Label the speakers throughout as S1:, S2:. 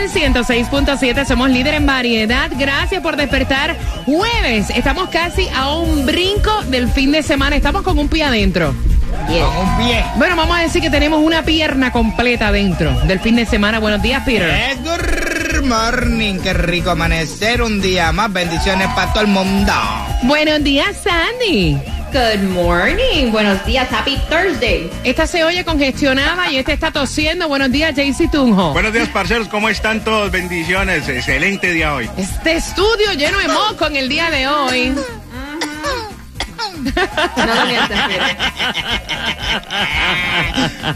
S1: Sol 106.7, somos líder en variedad. Gracias por despertar. Jueves, estamos casi a un brinco del fin de semana. Estamos con un pie adentro.
S2: Con un pie.
S1: Bueno, vamos a decir que tenemos una pierna completa dentro del fin de semana. Buenos días, Peter.
S2: Good morning, qué rico amanecer un día más. Bendiciones para todo el mundo.
S1: Buenos días, Sandy.
S3: Good morning. Buenos días. Happy Thursday.
S1: Esta se oye congestionada y este está tosiendo. Buenos días, JC Tunjo.
S4: Buenos días, parceros. ¿Cómo están todos? Bendiciones. Excelente día hoy.
S1: Este estudio lleno de moco en el día de hoy.
S3: No lo mientas.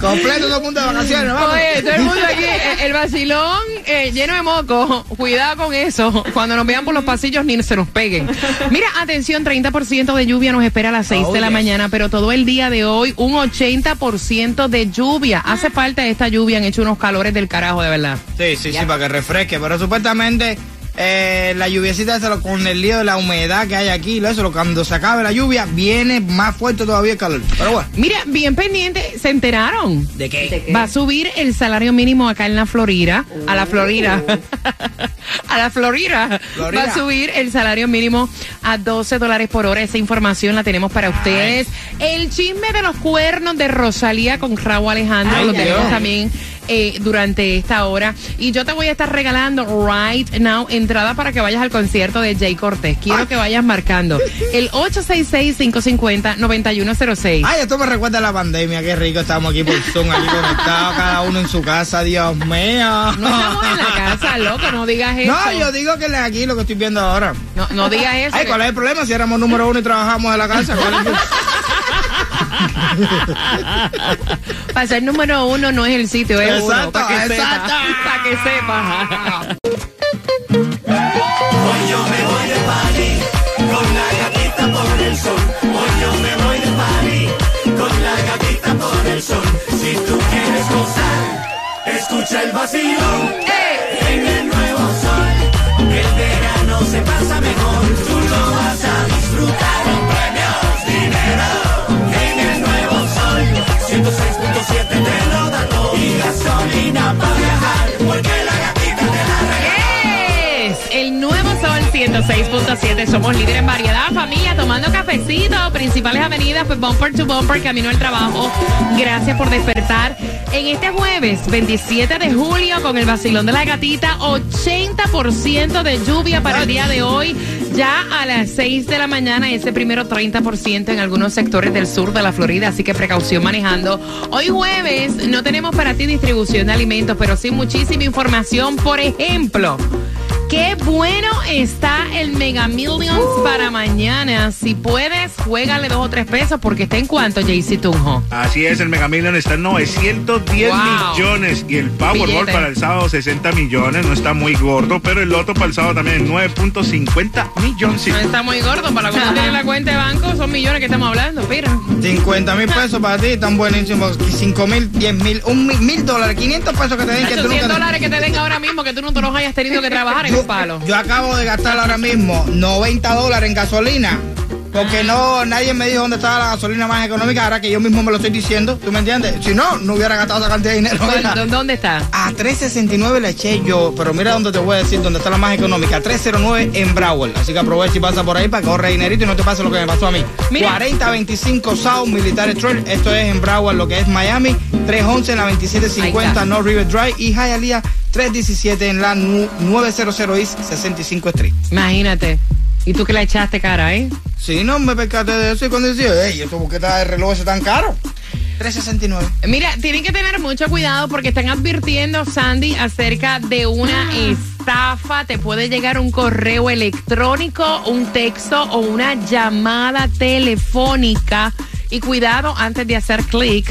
S2: Completo todo el mundo de vacaciones, vamos.
S1: Oye, todo el mundo aquí, eh, el vacilón eh, lleno de moco. Cuidado con eso. Cuando nos vean por los pasillos ni se nos peguen. Mira, atención, 30% de lluvia nos espera a las 6
S2: Oh,
S1: de la
S2: yes.
S1: mañana, pero todo el día de hoy un 80% de lluvia. Hace falta esta lluvia, han hecho unos calores del carajo, de verdad.
S2: Sí, sí, sí, para que refresque. Pero supuestamente eh, la lluviecita, lo- con el lío de la humedad que hay aquí, lo- eso, cuando se acabe la lluvia, viene más fuerte todavía el calor. Pero bueno.
S1: Mira, bien pendiente, se enteraron.
S2: ¿De qué?
S3: ¿De qué?
S1: Va a subir el salario mínimo acá en la Florida, a la Florida, a la Florida.
S2: Florida.
S1: Va a subir el salario mínimo a 12 dólares por hora. Esa información la tenemos para ustedes. El chisme de los cuernos de Rosalía con Raúl Alejandro
S3: Ay,
S1: lo tenemos también eh, durante esta hora. Y yo te voy a estar regalando right now entrada para que vayas al concierto de Jay Cortés. Quiero que vayas marcando el 866-550-9106.
S2: Ay, esto me recuerda a la pandemia, qué rico estamos aquí por Zoom, aquí conectados, cada uno en su casa, Dios mío.
S1: No estamos en la casa, loco, no digas eso.
S2: No, yo digo que aquí lo que estoy viendo ahora.
S1: No, no digas eso.
S2: Ay, ¿cuál es el problema? Si éramos número uno y trabajamos en la casa, ¿cuál es el-
S1: Para ser número uno no es el sitio, es uno.
S2: Exacto,
S1: Para que
S2: exacto.
S1: sepa. Para que sepa.
S5: 106.7.
S1: Somos líderes en variedad, familia, tomando cafecito. Principales avenidas, pues bumper to bumper, camino al trabajo. Gracias por despertar. En este jueves, 27 de julio, con el vacilón de la gatita, 80% de lluvia para el día de hoy. Ya a las 6 de la mañana, ese primero 30% en algunos sectores del sur de la Florida, así que precaución manejando. Hoy jueves no tenemos para ti distribución de alimentos, pero sí muchísima información. Por ejemplo, Qué bueno está el Mega Millions para mañana. Si puedes, juégale dos o tres pesos porque está en cuanto, JC Tunjo.
S4: Así es, el Mega Million está en 910
S1: Wow.
S4: millones y el Powerball
S1: Billete.
S4: para el sábado 60 millones. No está muy gordo, pero el Loto para el sábado también en 9.50 millones.
S1: No está muy gordo. Para uno tiene en la cuenta de banco, son millones que estamos hablando. Mira.
S2: 50 mil pesos para ti, están buenísimos. 5 mil, 10 mil, un mil, mil dólares, 500 pesos que te den que tú
S1: 100
S2: nunca...
S1: dólares que te den ahora mismo que tú no te los hayas tenido que trabajar en un palo.
S2: Yo acabo de gastar ahora mismo 90 dólares en gasolina. Porque no, nadie me dijo dónde estaba la gasolina más económica, ahora que yo mismo me lo estoy diciendo, ¿tú me entiendes? Si no, no hubiera gastado esa cantidad de dinero. mira.
S1: ¿Dó- ¿Dónde está?
S2: A 369 le eché yo, pero mira dónde te voy a decir, dónde está la más económica, 309 en Broward. Así que aprovecha y pasa por ahí para que ahorre dinerito y no te pase lo que me pasó a mí.
S1: Mira.
S2: 4025 South Military Trail, esto es en Broward, lo que es Miami. 311 en la
S1: Ahí
S2: 2750
S1: está.
S2: North River Drive y Hialeah 317 en la nu- 900 East 65 Street.
S1: Imagínate. ¿Y tú que la echaste cara, eh?
S2: Si no me percaté de eso y cuando decía, hey, ¿esto por qué está el reloj ese tan caro? 369.
S1: Mira, tienen que tener mucho cuidado porque están advirtiendo, Sandy, acerca de una estafa. Te puede llegar un correo electrónico, un texto o una llamada telefónica. Y cuidado antes de hacer clic.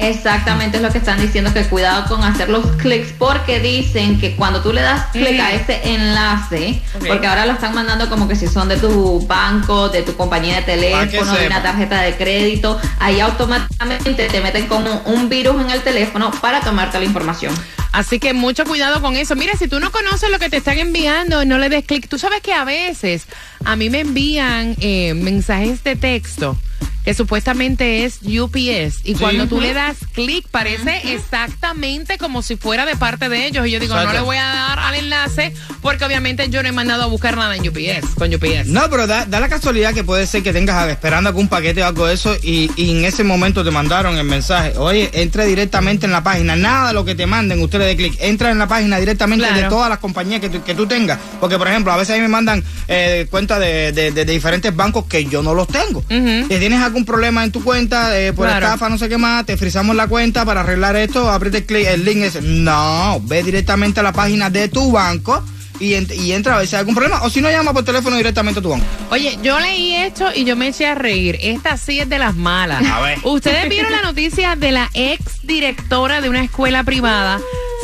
S3: Exactamente es lo que están diciendo, que cuidado con hacer los clics, porque dicen que cuando tú le das clic a ese enlace, porque ahora lo están mandando como que si son de tu banco, de tu compañía de teléfono, de una tarjeta de crédito, ahí automáticamente te meten como un virus en el teléfono para tomarte la información.
S1: Así que mucho cuidado con eso. Mira, si tú no conoces lo que te están enviando, no le des clic. Tú sabes que a veces a mí me envían eh, mensajes de texto que supuestamente es UPS y cuando tú le das clic parece exactamente como si fuera de parte de ellos y yo digo
S2: Exacto.
S1: no le voy a dar al enlace porque obviamente yo no he mandado a buscar nada en UPS con UPS.
S2: No, pero da, da la casualidad que puede ser que tengas esperando algún paquete o algo de eso y, y en ese momento te mandaron el mensaje. Oye, entra directamente en la página. Nada de lo que te manden, usted le dé clic. Entra en la página directamente
S1: Claro.
S2: de todas las compañías que tú, que tú tengas. Porque, por ejemplo, a veces a mí me mandan eh, cuentas de, de- de- de diferentes bancos que yo no los tengo. Si tienes algún problema en tu cuenta eh, por
S1: Claro.
S2: estafa, no sé qué más, te frizamos la cuenta para arreglar esto, apriete el, clic, el link ese. No, ve directamente a la página de tu banco. Y, ent- y entra a ver si hay algún problema. O si no, llama por teléfono directamente a tu banco.
S1: Oye, yo leí esto y yo me eché a reír. Esta sí es de las malas.
S2: A ver.
S1: Ustedes vieron la noticia de la ex directora de una escuela privada.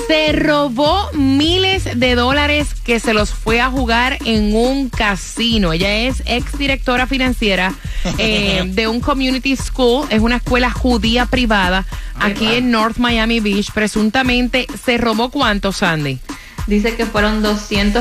S1: Se robó miles de dólares que se los fue a jugar en un casino. Ella es ex directora financiera eh, de un community school. Es una escuela judía privada aquí en North Miami Beach. Presuntamente se robó cuánto, Sandy.
S3: Dice que fueron
S1: Escucha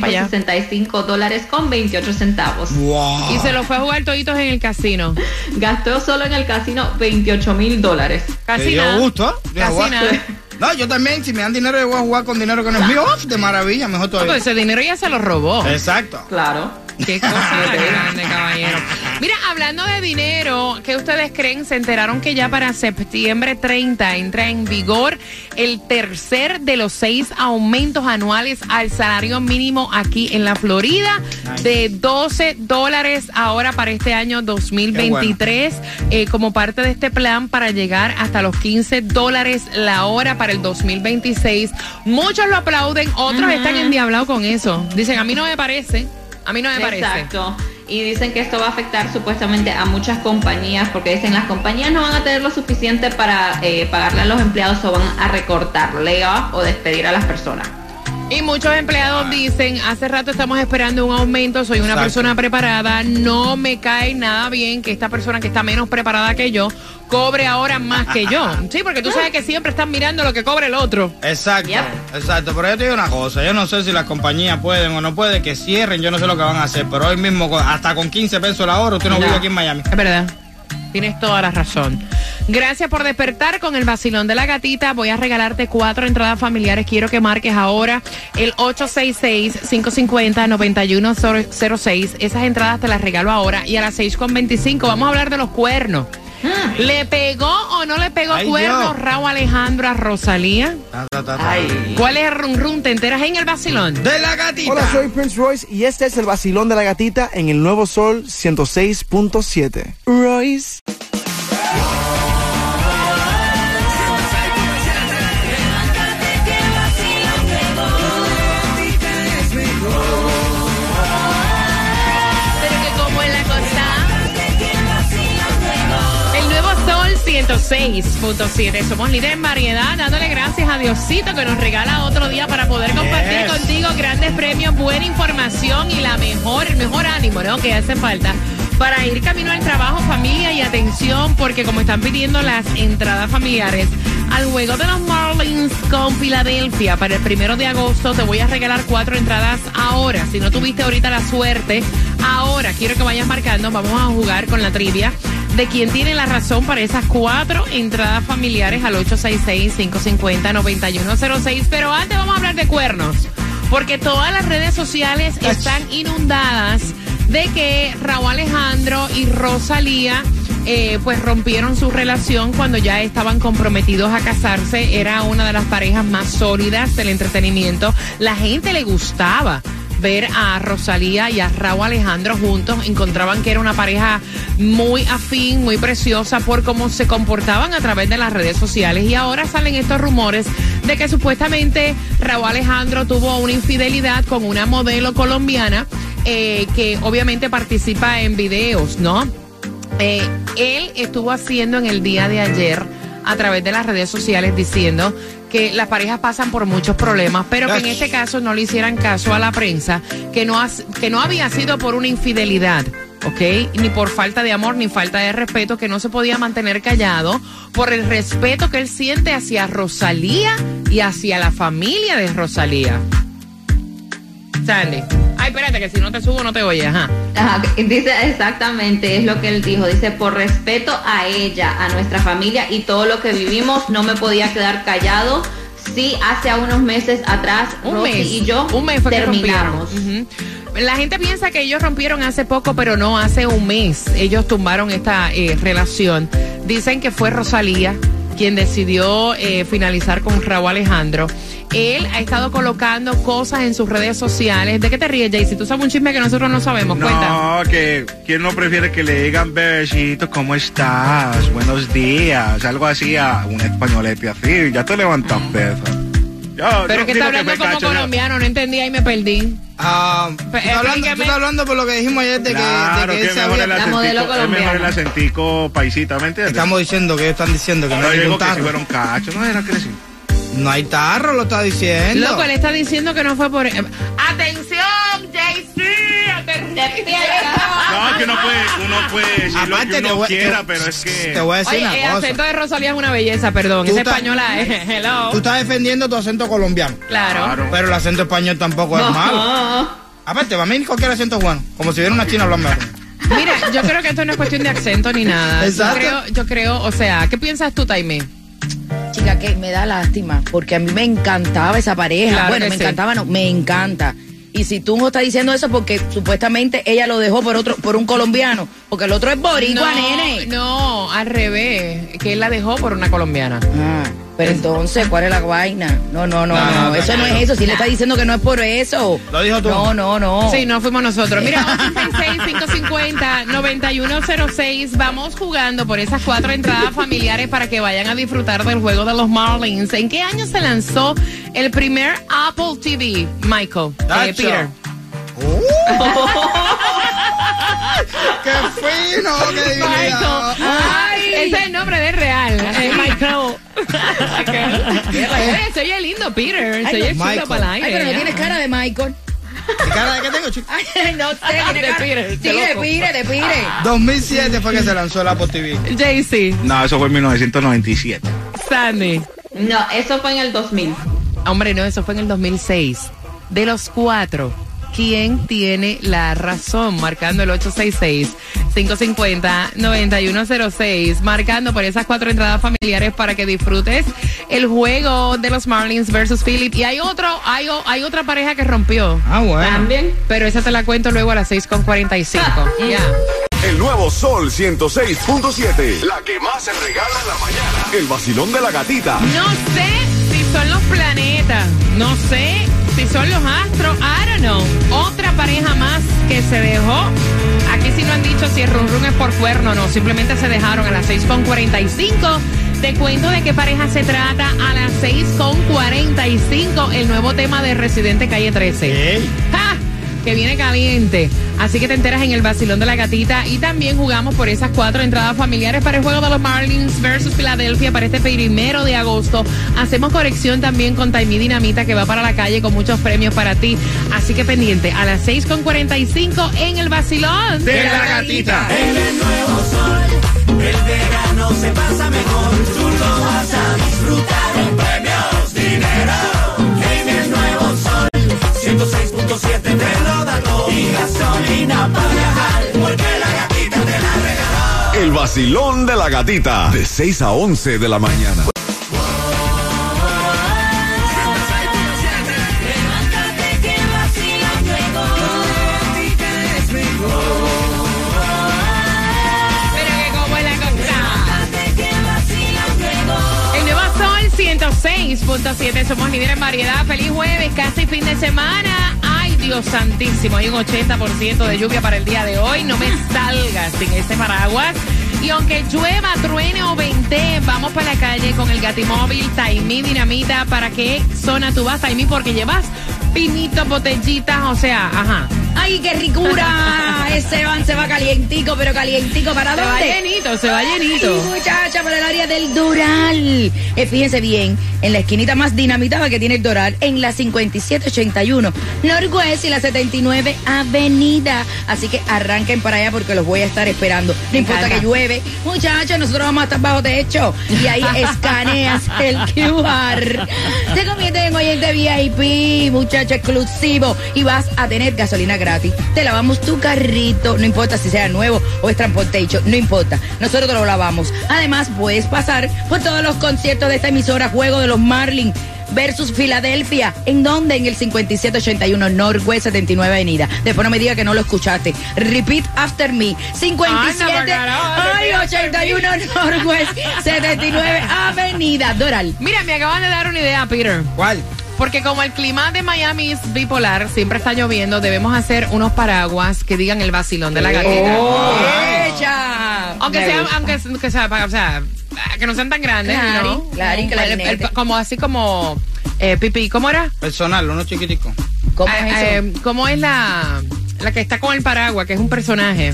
S1: para allá.
S3: 245.465 dólares con 28 centavos.
S2: Wow.
S1: Y se los fue a jugar toditos en el casino.
S3: Gastó solo en el casino 28 mil dólares.
S1: Casi nada.
S2: gusto. ¿eh?
S1: Casi nada.
S2: No, yo también, si me dan dinero, yo voy a jugar con dinero que no es mío. De maravilla, mejor
S1: No,
S2: todavía.
S1: ese dinero ya se lo robó.
S2: Exacto.
S3: Claro.
S1: Qué cosa grande, caballero. Mira, hablando de dinero, ¿qué ustedes creen? Se enteraron que ya para septiembre 30 entra en vigor el tercer de los seis aumentos anuales al salario mínimo aquí en la Florida, de 12 dólares ahora para este año 2023, eh, como parte de este plan para llegar hasta los 15 dólares la hora para el 2026. Muchos lo aplauden, otros están endiablados con eso. Dicen, a mí no me parece. A mí no me parece.
S3: Exacto. Y dicen que esto va a afectar supuestamente a muchas compañías porque dicen las compañías no van a tener lo suficiente para eh, pagarle a los empleados o van a recortar, layoff o despedir a las personas.
S1: Y muchos empleados dicen, hace rato estamos esperando un aumento, soy una
S2: Exacto.
S1: persona preparada, no me cae nada bien que esta persona que está menos preparada que yo cobre ahora más que yo. Sí, porque tú sabes que siempre están mirando lo que cobra el otro.
S2: Exacto,
S3: Yep.
S2: exacto. Pero yo te digo una cosa, yo no sé si las compañías pueden o no pueden que cierren, yo no sé lo que van a hacer, pero hoy mismo hasta con 15 pesos la hora, usted no,
S3: No.
S2: vive aquí en Miami.
S1: Es verdad. Tienes toda la razón. Gracias por despertar con el vacilón de la gatita. Voy a regalarte cuatro entradas familiares. Quiero que marques ahora el 866-550-9106. Esas entradas te las regalo ahora. Y a las 6.25 vamos a hablar de los cuernos. ¿Le pegó o no le pegó
S2: Ay,
S1: cuernos
S2: Dios.
S1: Raúl Alejandro a Rosalía?
S2: Ta, ta, ta, ta.
S3: Ay.
S1: ¿Cuál es el run run? ¿Te enteras en el vacilón?
S2: De la gatita.
S6: Hola, soy Prince Royce y este es el vacilón de la gatita en el Nuevo Sol 106.7. Royce.
S1: 106.7. Somos líderes en variedad, dándole gracias a Diosito que nos regala otro día para poder compartir
S2: Yes.
S1: contigo grandes premios, buena información y la mejor, el mejor ánimo, ¿no? Que hace falta para ir camino al trabajo, familia y atención, porque como están pidiendo las entradas familiares al juego de los Marlins con Filadelfia para el primero de agosto, te voy a regalar cuatro entradas ahora. Si no tuviste ahorita la suerte, ahora quiero que vayas marcando. Vamos a jugar con la trivia de quién tiene la razón para esas cuatro entradas familiares al 866-550-9106. Pero antes vamos a hablar de cuernos, porque todas las redes sociales están inundadas de que Raúl Alejandro y Rosalía eh, pues rompieron su relación cuando ya estaban comprometidos a casarse. Era una de las parejas más sólidas del entretenimiento. La gente le gustaba ver a Rosalía y a Raúl Alejandro juntos. Encontraban que era una pareja muy afín, muy preciosa por cómo se comportaban a través de las redes sociales. Y ahora salen estos rumores de que supuestamente Raúl Alejandro tuvo una infidelidad con una modelo colombiana eh, que obviamente participa en videos, ¿no? Eh, él estuvo haciendo en el día de ayer a través de las redes sociales diciendo que las parejas pasan por muchos problemas, pero que en este caso no le hicieran caso a la prensa, que no, has- que no había sido por una infidelidad. ¿Ok? Ni por falta de amor, ni falta de respeto, que no se podía mantener callado por el respeto que él siente hacia Rosalía y hacia la familia de Rosalía. Sandy. Espérate, que si no te subo no te oyes, ajá.
S3: Ajá, dice exactamente, es lo que él dijo. Dice, por respeto a ella, a nuestra familia y todo lo que vivimos, no me podía quedar callado. Sí, hace unos meses atrás,
S1: Un
S3: Rosy
S1: mes.
S3: y yo
S1: un mes
S3: terminamos.
S1: La gente piensa que ellos rompieron hace poco, pero no, hace un mes. Ellos tumbaron esta eh, relación. Dicen que fue Rosalía quien decidió eh, finalizar con Raúl Alejandro. Él ha estado colocando cosas en sus redes sociales. ¿De qué te ríes, Jay? Si tú sabes un chisme que nosotros no sabemos, cuenta.
S4: No, que quién no prefiere que le digan bebecito, ¿cómo estás? Buenos días, algo así a un españolete así, ya te levantas peso. Yo-
S1: Pero
S4: yo
S1: que está hablando
S4: me
S1: como
S4: cacho, yo-
S1: colombiano, no entendí, ahí me perdí.
S2: Ah, tú, estás hablando, tú
S1: explíqueme.
S2: estás hablando por lo que dijimos ayer de que,
S4: Claro,
S2: de que
S4: que
S2: se había-
S3: La modelo
S4: es mejor el
S3: colombiana.
S4: acentico paisita, ¿me entiendes?
S2: Estamos diciendo que ellos están diciendo que no,
S4: no, yo digo que si
S2: tarro.
S4: fuera un cacho, no era que sí.
S2: No hay tarro, lo está diciendo.
S1: Loco, él está diciendo que no fue por... ¡Atención, JC!
S4: No, que uno puede, uno puede decir lo que
S2: Aparte, te
S4: uno
S2: voy-
S4: quiera,
S2: te-
S4: pero es que...
S2: Te voy a decir
S1: Oye, el
S2: cosa.
S1: acento de Rosalía es una belleza, perdón.
S2: Tú
S1: Es española, eh. Hello.
S2: Tú estás defendiendo tu acento colombiano.
S1: Claro.
S4: Claro.
S2: Pero el acento español tampoco es malo. Aparte, para mí cualquier acento es bueno. Como si viera una china hablando.
S1: Mira, yo creo que esto no es cuestión de acento ni nada.
S2: Exacto.
S1: Yo creo, yo creo, o sea, ¿qué piensas tú, Taime?
S7: Que me da lástima, porque a mí me encantaba esa pareja.
S1: Claro
S7: bueno, me
S1: sí.
S7: encantaba, no, me encanta. Y si tú no estás diciendo eso porque supuestamente ella lo dejó por otro, por un colombiano, porque el otro es boricua, nene.
S1: no, al revés, que él la dejó por una colombiana.
S7: Ah, pero entonces, ¿cuál es la vaina? No, no, no,
S2: No,
S7: no,
S2: no,
S7: eso no es eso. Si le está diciendo que no es por eso.
S2: Lo dijo tú.
S7: No, no, no.
S1: Sí, no fuimos nosotros. Mira, 866-550-9106. Vamos jugando por esas cuatro entradas familiares para que vayan a disfrutar del juego de los Marlins. ¿En qué año se lanzó el primer Apple TV, Michael? Eh. Peter.
S2: Uh. ¡Qué fino! ¡Qué divino!
S1: Michael. Ay, ese es el nombre de real. Michael. Oye, se oye lindo, Peter. Se oye chulo para el aire.
S7: Ay, pero no tienes cara de Michael.
S2: ¿Qué cara de qué tengo, chico?
S7: Ay, no sé, tiene
S1: De. Peter,
S7: Sí,
S1: de
S7: pire, de pire.
S2: 2007 fue que se lanzó el Apple TV.
S1: JC,
S4: No, eso fue en 1997.
S1: Sandy.
S3: No, eso fue en el 2000.
S1: Hombre, no, eso fue en el 2006. De los cuatro, ¿quién tiene la razón? Marcando el 866-550-9106. Marcando por esas cuatro entradas familiares para que disfrutes el juego de los Marlins versus Philip. Y hay otro, hay, hay otra pareja que rompió.
S2: Ah, bueno.
S3: También.
S1: Pero esa te la cuento luego a las 6.45. Ya.
S8: El nuevo Sol 106.7. La que más se regala en la mañana. El vacilón de la gatita.
S1: No sé si son los planetas, no sé si son los astros, I don't know. Otra pareja más que se dejó. Aquí sí no han dicho si el run run es por cuerno o no, simplemente se dejaron a las 6.45. Te cuento de qué pareja se trata a las 6.45, el nuevo tema de Residente Calle 13.
S2: Ey.
S1: ¡Ja! Que viene caliente. Así que te enteras en el vacilón de la gatita. Y también jugamos por esas cuatro entradas familiares para el juego de los Marlins versus Filadelfia para este primero de agosto. Hacemos corrección también con Taimí Dinamita que va para la calle con muchos premios para ti. Así que pendiente a las 6.45 en el vacilón
S4: De la gatita.
S5: En el nuevo sol, el verano se pasa mejor. Tú lo vas a disfrutar en premios, dinero. En el nuevo sol, 106.7
S8: el vacilón de la gatita, de 6 a 11 de la mañana.
S1: Somos líderes en variedad. Feliz jueves, casi fin de semana. Santísimo, hay un 80% de lluvia para el día de hoy. No me salgas sin ese paraguas. Y aunque llueva, truene o vente, vamos para la calle con el Gatimóvil Taimí Dinamita. ¿Para qué zona tú vas, Taimí? Porque llevas pinitos, botellitas, o sea, ajá.
S7: ¡Ay, qué ricura! Ese van se va calientico, pero calientico. ¿Para
S1: Se va
S7: dónde?
S1: llenito, se va llenito.
S7: Sí, muchacha, por el área del Doral. Eh, fíjense bien, en la esquinita más dinamitada que tiene el Doral, en la 5781 Northwest y la 79 Avenida. Así que arranquen para allá porque los voy a estar esperando. No importa
S1: encanta.
S7: que llueve. Muchachos, nosotros vamos a estar bajo techo. Y ahí escaneas el QR. Te conviertes en oyente VIP, muchacho exclusivo. Y vas a tener gasolina gratis. Te lavamos tu carrito. No importa si sea nuevo o es transportation. No importa. Nosotros te lo lavamos. Además, puedes pasar por todos los conciertos de esta emisora Juego de los Marlins versus Filadelfia. ¿En dónde? En el 5781 Northwest 79 Avenida. Después no me diga que no lo escuchaste. Repeat after me. 57
S1: Ay, no,
S7: ay, 81 Northwest 79 Avenida. Doral.
S1: Mira, me acaban de dar una idea, Peter.
S2: ¿Cuál?
S1: Porque como el clima de Miami es bipolar, siempre está lloviendo, debemos hacer unos paraguas que digan el vacilón de la gatita.
S7: ¡Echa!
S1: Aunque
S7: Me
S1: sean,
S7: gusta.
S1: aunque, que sea, o sea, que no sean tan grandes,
S7: Claro,
S1: ¿no?
S7: claro, y
S1: El- el- como así como eh, pipí, ¿cómo era?
S2: Personal, uno chiquitico.
S7: ¿Cómo
S1: Eh,
S7: es eso?
S1: eh, ¿Cómo es la, la que está con el paraguas, que es un personaje?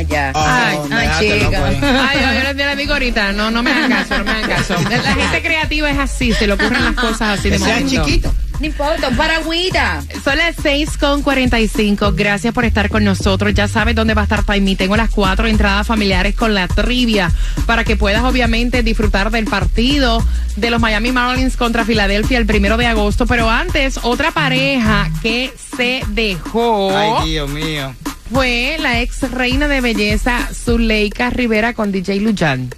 S7: Ah, ya.
S1: Ay,
S7: ay, chica.
S1: Ay, yo, yo les- yo les digo ahorita, no, no me hagan caso, no me hagan caso. La gente creativa es así, se le ocurren las cosas así de
S2: Que sea
S1: momento.
S2: chiquito.
S7: No importa, un paragüita.
S1: Son las 6 con 45. Gracias por estar con nosotros. Ya sabes dónde va a estar Taimi. Tengo las cuatro entradas familiares con la trivia para que puedas obviamente disfrutar del partido de los Miami Marlins contra Filadelfia el primero de agosto. Pero antes, otra pareja que se dejó
S2: Ay, Dios mío.
S1: Fue la ex reina de belleza Zuleika Rivera con DJ Lujan.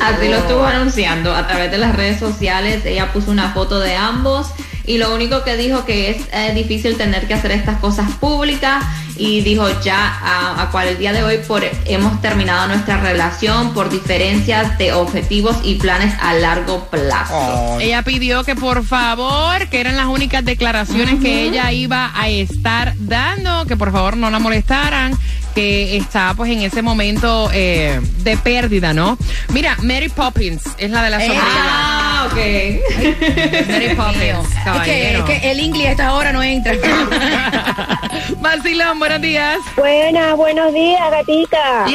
S3: Así lo estuvo anunciando a través de las redes sociales. Ella puso una foto de ambos y lo único que dijo que es eh, difícil tener que hacer estas cosas públicas y dijo ya a, a cual el día de hoy por hemos terminado nuestra relación por diferencias de objetivos y planes a largo plazo.
S1: Ella pidió que por favor, que eran las únicas declaraciones que ella iba a estar dando, que por favor no la molestaran, que está pues en ese momento eh, de pérdida, ¿no? Mira, Mary Poppins es la de la sobrina.
S3: Ah, ok.
S1: Mary Poppins,
S7: Es que,
S1: caballero.
S7: es que el inglés a esta hora no entra.
S1: Vacilón, buenos días.
S9: Buenas, buenos días, gatica.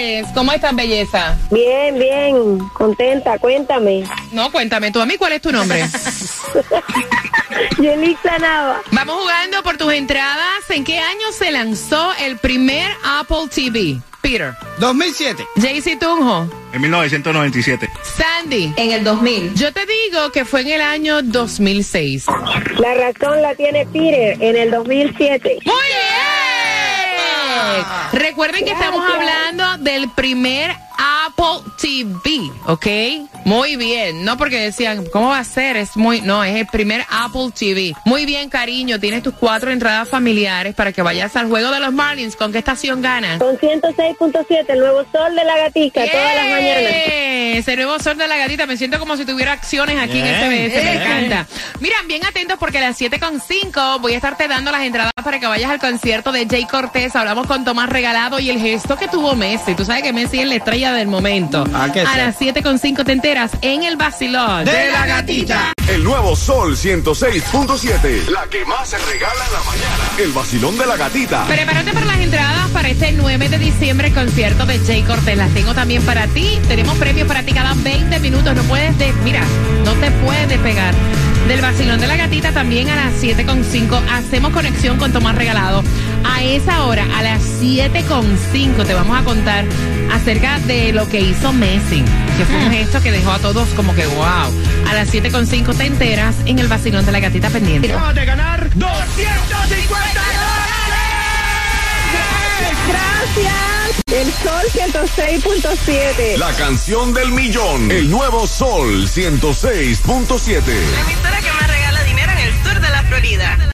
S1: Yes, ¿cómo estás, belleza?
S9: Bien, bien, contenta, cuéntame.
S1: No, cuéntame tú a mí, ¿cuál es tu nombre?
S9: Yelitza Nava,
S1: Vamos jugando por tus entradas. ¿En qué año se lanzó el primer Apple TV? Peter.
S2: 2007.
S1: JC Tunjo.
S4: En 1997.
S1: Sandy.
S3: En el 2000.
S1: Yo te digo que fue en el año 2006.
S9: la razón la tiene Peter en el 2007.
S1: ¡Muy bien! Recuerden que estamos hablando del primer Apple TV, ¿ok? Muy bien, no porque decían, ¿cómo va a ser? Es muy, no, es el primer Apple TV. Muy bien, cariño, tienes tus cuatro entradas familiares para que vayas al juego de los Marlins. ¿Con qué estación ganas?
S9: Con 106.7, el nuevo sol de la gatica, todas las mañanas.
S1: Ese nuevo sol de la gatita. Me siento como si tuviera acciones aquí en SBS. Me encanta. Miran, bien atentos porque a las 7.5 voy a estarte dando las entradas para que vayas al concierto de Jay Cortés. Hablamos con Tomás Regalado y el gesto que tuvo Messi. Tú sabes que Messi es la estrella del momento.
S2: Ah, que
S1: a las 7.5 te enteras en el vacilón.
S2: De la gatita.
S8: El nuevo Sol 106.7. La que más se regala en la mañana. El vacilón de la gatita.
S1: Prepárate para las entradas para este 9 de diciembre concierto de Jay Cortés. Las tengo también para ti. Tenemos premios para ti cada 20 minutos. No puedes, de, mira, no te puedes despegar. Del vacilón de la gatita también a las 7.5 hacemos conexión con Tomás Regalado. A esa hora, a las 7.5 te vamos a contar acerca de lo que hizo Messi, que fue un gesto que dejó a todos como que wow. A las 7.5 te enteras en el vacilón de la gatita pendiente.
S5: Acabas de ganar 250
S9: Gracias. El sol 106.7.
S8: La canción del millón. El nuevo Sol 106.7.
S1: La emisora que